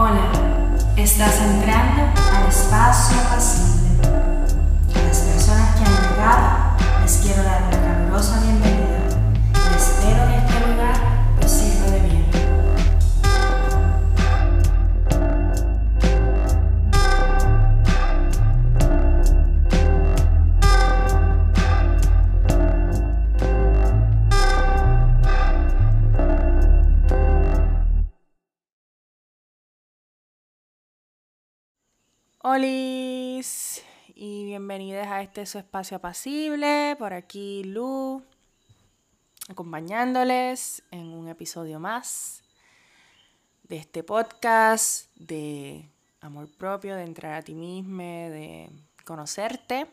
Hola, estás entrando al espacio pasible. A las personas que han llegado les quiero dar una calurosa bienvenida Olis y bienvenidos a este su espacio apacible. Por aquí Lu, acompañándoles en un episodio más de este podcast de amor propio, de entrar a ti mismo, de conocerte.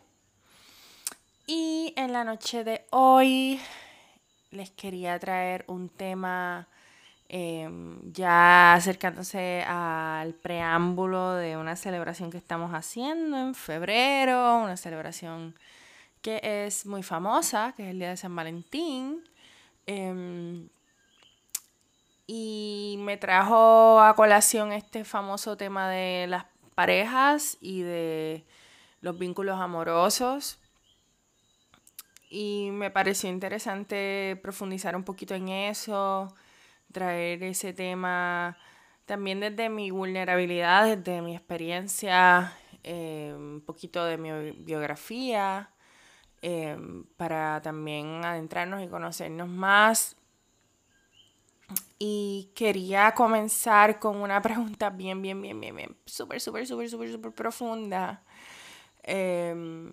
Y en la noche de hoy les quería traer un tema Em, ya acercándose al preámbulo de una celebración que estamos haciendo en febrero, una celebración que es muy famosa, que es el Día de San Valentín. Em, y me trajo a colación este famoso tema de las parejas y de los vínculos amorosos. Y me pareció interesante profundizar un poquito en eso traer ese tema también desde mi vulnerabilidad, desde mi experiencia, eh, un poquito de mi biografía, eh, para también adentrarnos y conocernos más. Y quería comenzar con una pregunta bien, bien, bien, bien, bien, súper, súper, súper, súper, súper profunda. Eh,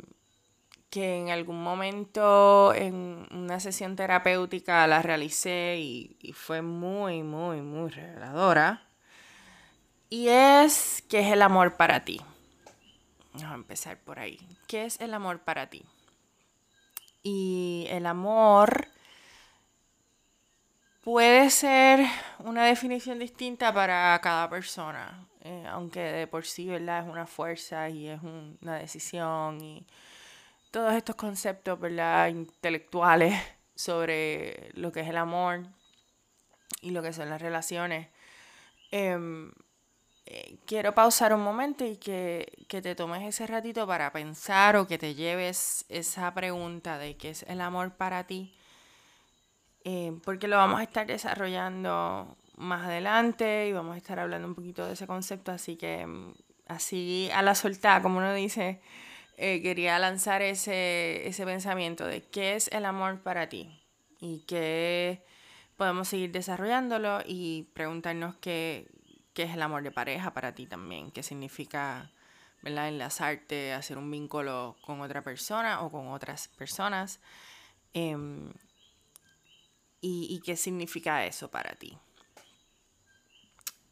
que en algún momento en una sesión terapéutica la realicé y, fue muy, muy, muy reveladora. Y es, ¿qué es el amor para ti? Vamos a empezar por ahí. ¿Qué es el amor para ti? Y el amor puede ser una definición distinta para cada persona, eh, aunque de por sí ¿verdad? es una fuerza y es una decisión y todos estos conceptos, ¿verdad? Intelectuales sobre lo que es el amor y lo que son las relaciones. Em, eh, quiero pausar un momento y que, te tomes ese ratito para pensar o que te lleves esa pregunta de qué es el amor para ti, em, porque lo vamos a estar desarrollando más adelante y vamos a estar hablando un poquito de ese concepto, así que em, así a la soltada, como uno dice, eh, quería lanzar ese, ese pensamiento de qué es el amor para ti y que podemos seguir desarrollándolo y preguntarnos qué, qué es el amor de pareja para ti también, qué significa ¿verdad? enlazarte, hacer un vínculo con otra persona o con otras personas. Em, y, y, qué significa eso para ti.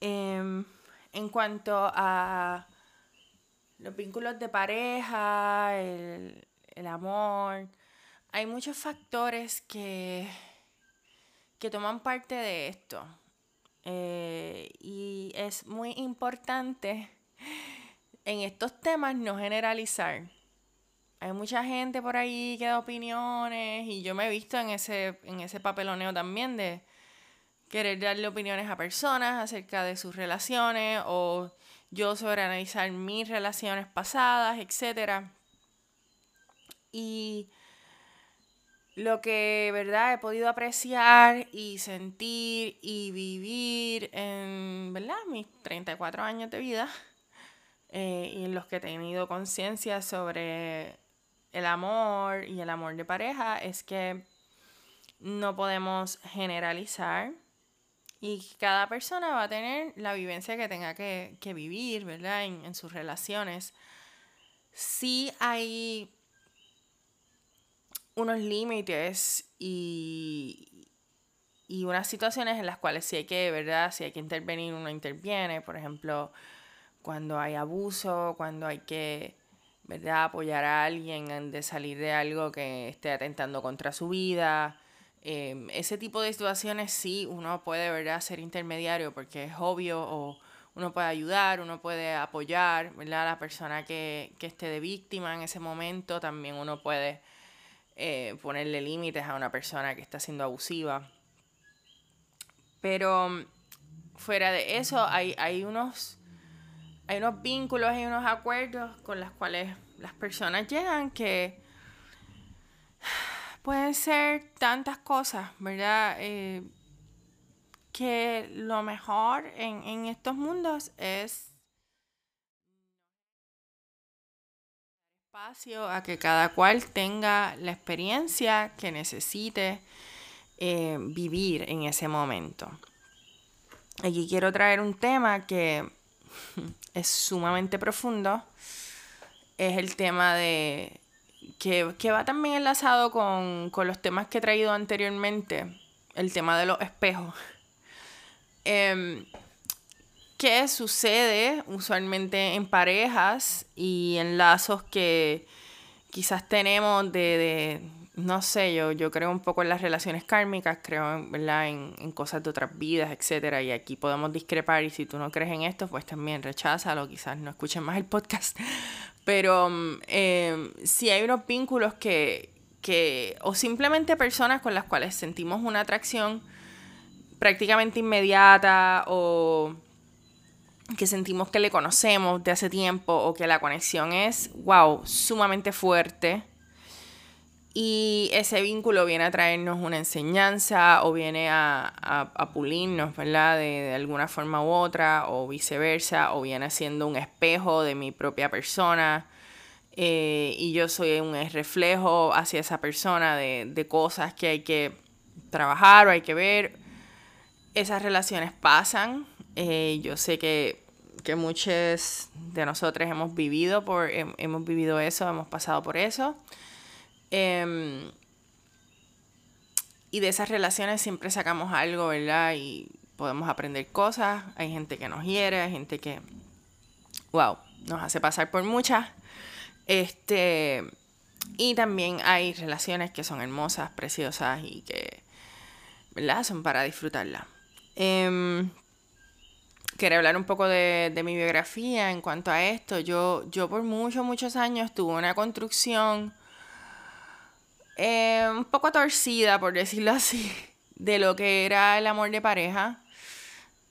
Em, en cuanto a los vínculos de pareja, el, amor. Hay muchos factores que, que toman parte de esto. Eh, y es muy importante en estos temas no generalizar. Hay mucha gente por ahí que da opiniones y yo me he visto en ese, en ese papeloneo también de querer darle opiniones a personas acerca de sus relaciones o yo sobre analizar mis relaciones pasadas, etc. Y lo que, ¿verdad? He podido apreciar y sentir y vivir en, ¿verdad? Mis 34 años de vida eh, y en los que he tenido conciencia sobre el amor y el amor de pareja es que no podemos generalizar y cada persona va a tener la vivencia que tenga que, vivir, ¿verdad? En, sus relaciones. Sí hay unos límites y, y unas situaciones en las cuales sí hay que, ¿verdad? Si hay que intervenir, uno interviene. Por ejemplo, cuando hay abuso, cuando hay que, ¿verdad? Apoyar a alguien de salir de algo que esté atentando contra su vida Em, ese tipo de situaciones sí uno puede ¿verdad? ser intermediario porque es obvio o uno puede ayudar, uno puede apoyar ¿verdad? a la persona que, esté de víctima en ese momento, también uno puede eh, ponerle límites a una persona que está siendo abusiva. Pero fuera de eso, hay, hay, unos, hay unos vínculos y unos acuerdos con los cuales las personas llegan que pueden ser tantas cosas, ¿verdad? Eh, que lo mejor en, en estos mundos es espacio a que cada cual tenga la experiencia que necesite eh, vivir en ese momento. Aquí quiero traer un tema que es sumamente profundo. Es el tema de. Que, va también enlazado con, los temas que he traído anteriormente. El tema de los espejos. Em, ¿Qué sucede usualmente en parejas y en lazos que quizás tenemos de, no sé, yo, yo creo un poco en las relaciones kármicas, creo. En, en, cosas de otras vidas, etcétera, y aquí podemos discrepar y si tú no crees en esto, pues también recházalo, quizás no escuchen más el podcast, pero eh, si hay unos vínculos que, que, o simplemente personas con las cuales sentimos una atracción prácticamente inmediata o que sentimos que le conocemos de hace tiempo o que la conexión es, wow, sumamente fuerte. Y ese vínculo viene a traernos una enseñanza o viene a, a, pulirnos, ¿verdad? De, alguna forma u otra, o viceversa, o viene siendo un espejo de mi propia persona. Eh, y yo soy un reflejo hacia esa persona de, de cosas que hay que trabajar o hay que ver. Esas relaciones pasan, eh, yo sé que, que muchos de nosotros hemos vivido, por, hemos vivido eso, hemos pasado por eso. Em, y de esas relaciones siempre sacamos algo, ¿verdad? Y podemos aprender cosas. Hay gente que nos hiere, hay gente que, wow, nos hace pasar por muchas. Este, y también hay relaciones que son hermosas, preciosas y que, ¿verdad? Son para disfrutarla. Eh, quería hablar un poco de, mi biografía en cuanto a esto. Yo, yo por muchos, muchos años tuve una construcción eh, un poco torcida, por decirlo así, de lo que era el amor de pareja.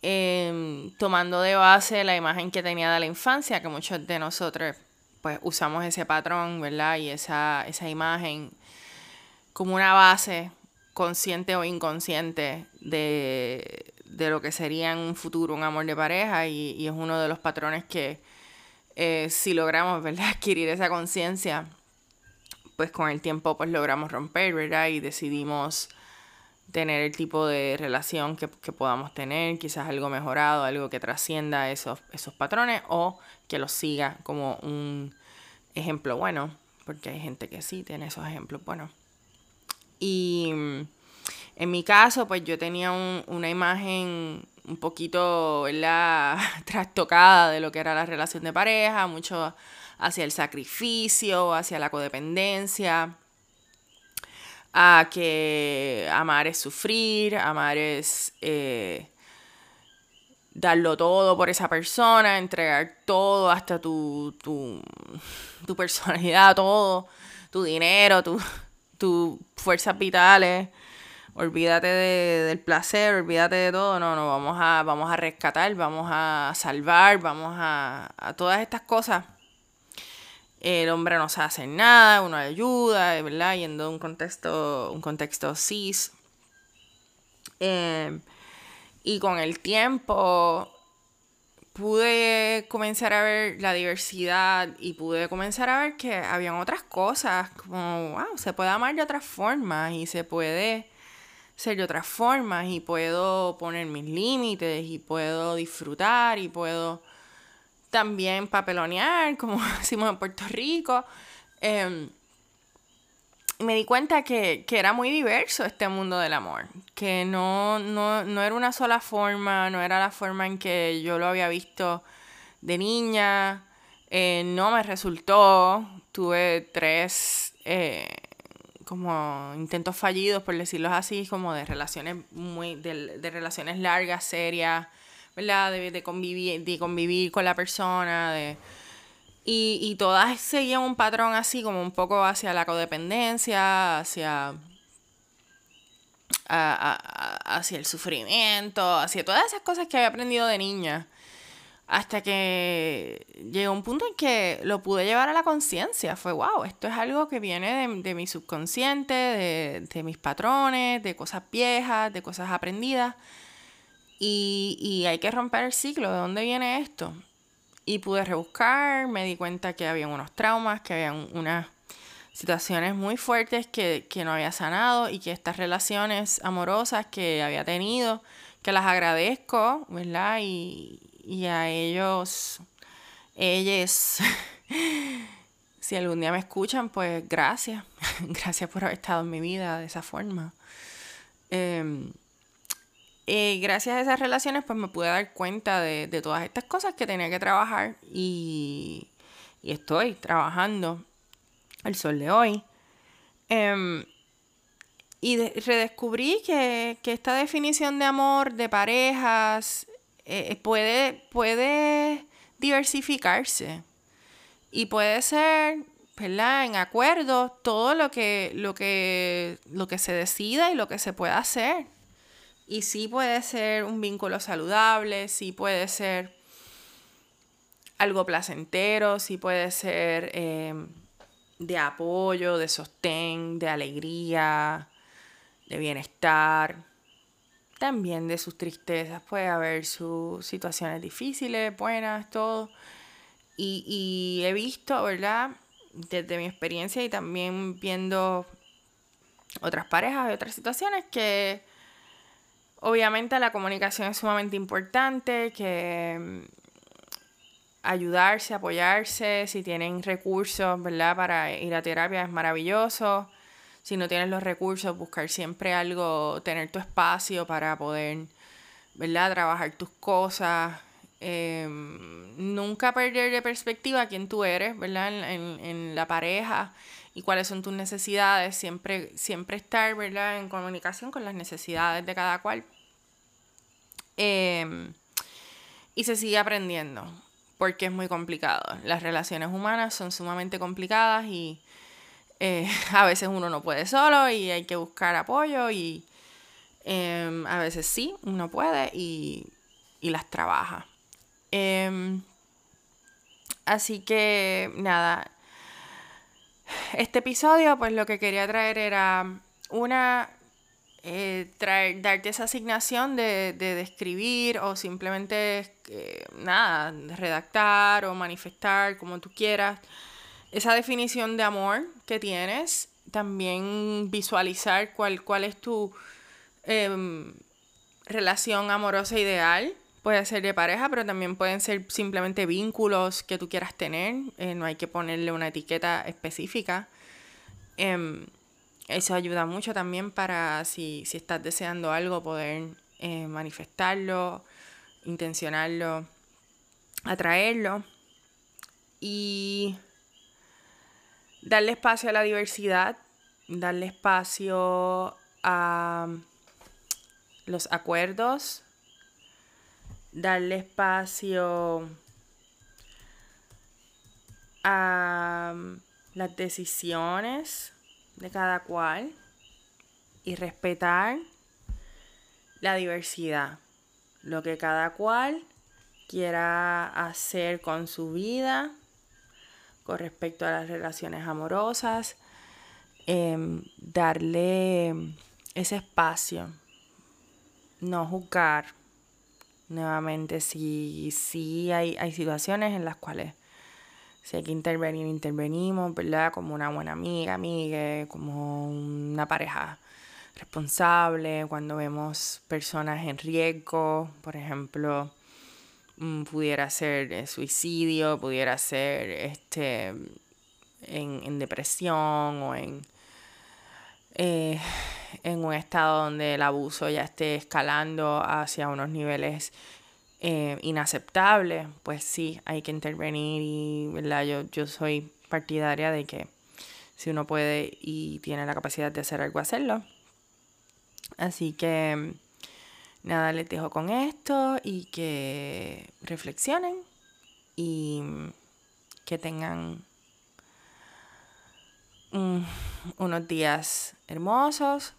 Em, tomando de base la imagen que tenía de la infancia, que muchos de nosotros pues usamos ese patrón, ¿verdad? Y esa, esa imagen como una base consciente o inconsciente de, de lo que sería en un futuro un amor de pareja y, es uno de los patrones que eh, si logramos ¿verdad? adquirir esa conciencia, pues con el tiempo pues logramos romper, ¿verdad? Y decidimos tener el tipo de relación que, podamos tener, quizás algo mejorado, algo que trascienda esos, esos patrones o que los siga como un ejemplo bueno, porque hay gente que sí tiene esos ejemplos buenos. Y en mi caso, pues yo tenía una imagen un poquito, ¿verdad? trastocada de lo que era la relación de pareja, mucho hacia el sacrificio, hacia la codependencia, a que amar es sufrir, amar es eh, darlo todo por esa persona, entregar todo, hasta tu, tu, tu personalidad, todo, tu dinero, tus tu fuerzas vitales olvídate del placer, olvídate de todo, no, no, vamos a, vamos a rescatar, vamos a salvar, vamos a, a todas estas cosas. El hombre no sabe hacer nada, uno ayuda. Yendo a un contexto, un contexto cis. Em, y con el tiempo pude comenzar a ver la diversidad y pude comenzar a ver que habían otras cosas, como, wow, se puede amar de otras formas y se puede ser de otras formas y puedo poner mis límites y puedo disfrutar y puedo también papelonear, como decimos en Puerto Rico. Em, me di cuenta que, era muy diverso este mundo del amor, que no, no, era una sola forma, no era la forma en que yo lo había visto de niña, eh, no me resultó, tuve tres eh, como intentos fallidos, por decirlo así, como de relaciones muy, de, relaciones largas, serias, ¿verdad? De, convivir, de convivir con la persona, de... Y, y todas seguían un patrón así, como un poco hacia la codependencia, hacia hacia el sufrimiento, hacia todas esas cosas que había aprendido de niña. Hasta que llegó un punto en que lo pude llevar a la conciencia. Fue, wow, esto es algo que viene de, mi subconsciente, de, de, mis patrones, de cosas viejas, de cosas aprendidas. Y, hay que romper el ciclo. ¿De dónde viene esto? Y pude rebuscar, me di cuenta que había unos traumas, que había unas situaciones muy fuertes que, que no había sanado y que estas relaciones amorosas que había tenido, que las agradezco, ¿verdad? Y, y a ellos, ellos, si algún día me escuchan, pues gracias. gracias por haber estado en mi vida de esa forma. Em, eh, gracias a esas relaciones, pues me pude dar cuenta de, todas estas cosas que tenía que trabajar y, estoy trabajando el sol de hoy. Em, y redescubrí que, esta definición de amor, de parejas, eh, puede, puede diversificarse y puede ser, ¿verdad? En acuerdo todo lo que, lo que, lo que se decida y lo que se pueda hacer. Y sí puede ser un vínculo saludable, sí puede ser algo placentero, sí puede ser eh, de apoyo, de sostén, de alegría, de bienestar también de sus tristezas, puede haber sus situaciones difíciles, buenas, todo. Y, he visto, ¿verdad? Desde mi experiencia y también viendo otras parejas y otras situaciones que obviamente la comunicación es sumamente importante, que mm, ayudarse, apoyarse, si tienen recursos, ¿verdad? Para ir a terapia es maravilloso si no tienes los recursos, buscar siempre algo, tener tu espacio para poder, ¿verdad? Trabajar tus cosas. Em, nunca perder de perspectiva quién tú eres, ¿verdad? En, la pareja y cuáles son tus necesidades. Siempre, siempre estar, ¿verdad? En comunicación con las necesidades de cada cual. Em, y se sigue aprendiendo porque es muy complicado. Las relaciones humanas son sumamente complicadas y eh, a veces uno no puede solo y hay que buscar apoyo y em, a veces sí, uno puede y, las trabaja. Em, así que nada, este episodio pues lo que quería traer era una, eh, traer, darte esa asignación de, de describir o simplemente eh, nada, redactar o manifestar como tú quieras esa definición de amor que tienes, también visualizar cuál, cuál es tu em, relación amorosa ideal. Puede ser de pareja, pero también pueden ser simplemente vínculos que tú quieras tener. Eh, no hay que ponerle una etiqueta específica. Em, eso ayuda mucho también para si, si estás deseando algo, poder eh, manifestarlo, intencionarlo, atraerlo. Y darle espacio a la diversidad, darle espacio a los acuerdos, darle espacio a las decisiones de cada cual y respetar la diversidad, lo que cada cual quiera hacer con su vida con respecto a las relaciones amorosas, em, darle ese espacio, no juzgar. Nuevamente, si, si hay, hay situaciones en las cuales si hay que intervenir, intervenimos, ¿verdad? Como una buena amiga, amiga, como una pareja responsable, cuando vemos personas en riesgo, por ejemplo, Mm, pudiera ser eh, suicidio, pudiera ser este, en, depresión o en, eh, en un estado donde el abuso ya esté escalando hacia unos niveles eh, inaceptables, pues sí, hay que intervenir y ¿verdad? Yo, yo soy partidaria de que si uno puede y tiene la capacidad de hacer algo, hacerlo. Así que Nada, les dejo con esto y que reflexionen y que tengan unos días hermosos.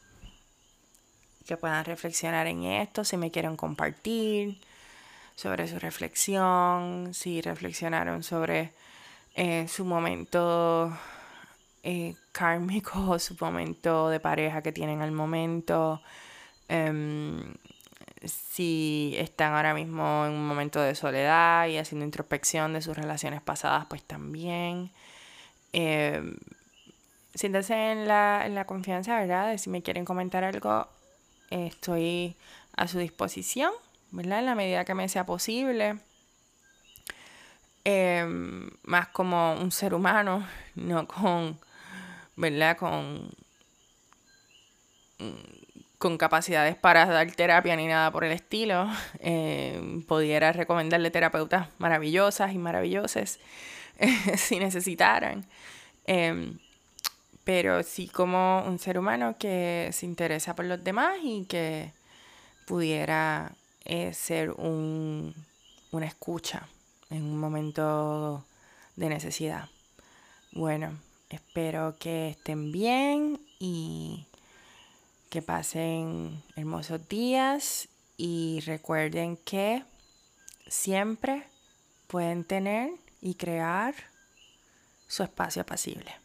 Que puedan reflexionar en esto, si me quieren compartir sobre su reflexión, si reflexionaron sobre eh, su momento eh, kármico, su momento de pareja que tienen al momento, em, si están ahora mismo en un momento de soledad y haciendo introspección de sus relaciones pasadas, pues también. Eh, en la, en la confianza, ¿verdad? De si me quieren comentar algo, estoy a su disposición, ¿verdad? En la medida que me sea posible. Em, más como un ser humano, no con, ¿verdad? Con, con capacidades para dar terapia ni nada por el estilo. Em, pudiera recomendarle terapeutas maravillosas y maravillosas si necesitaran. Pero sí como un ser humano que se interesa por los demás y que pudiera eh, ser un, una escucha en un momento de necesidad. Bueno, espero que estén bien y que pasen hermosos días y recuerden que siempre pueden tener y crear su espacio apacible.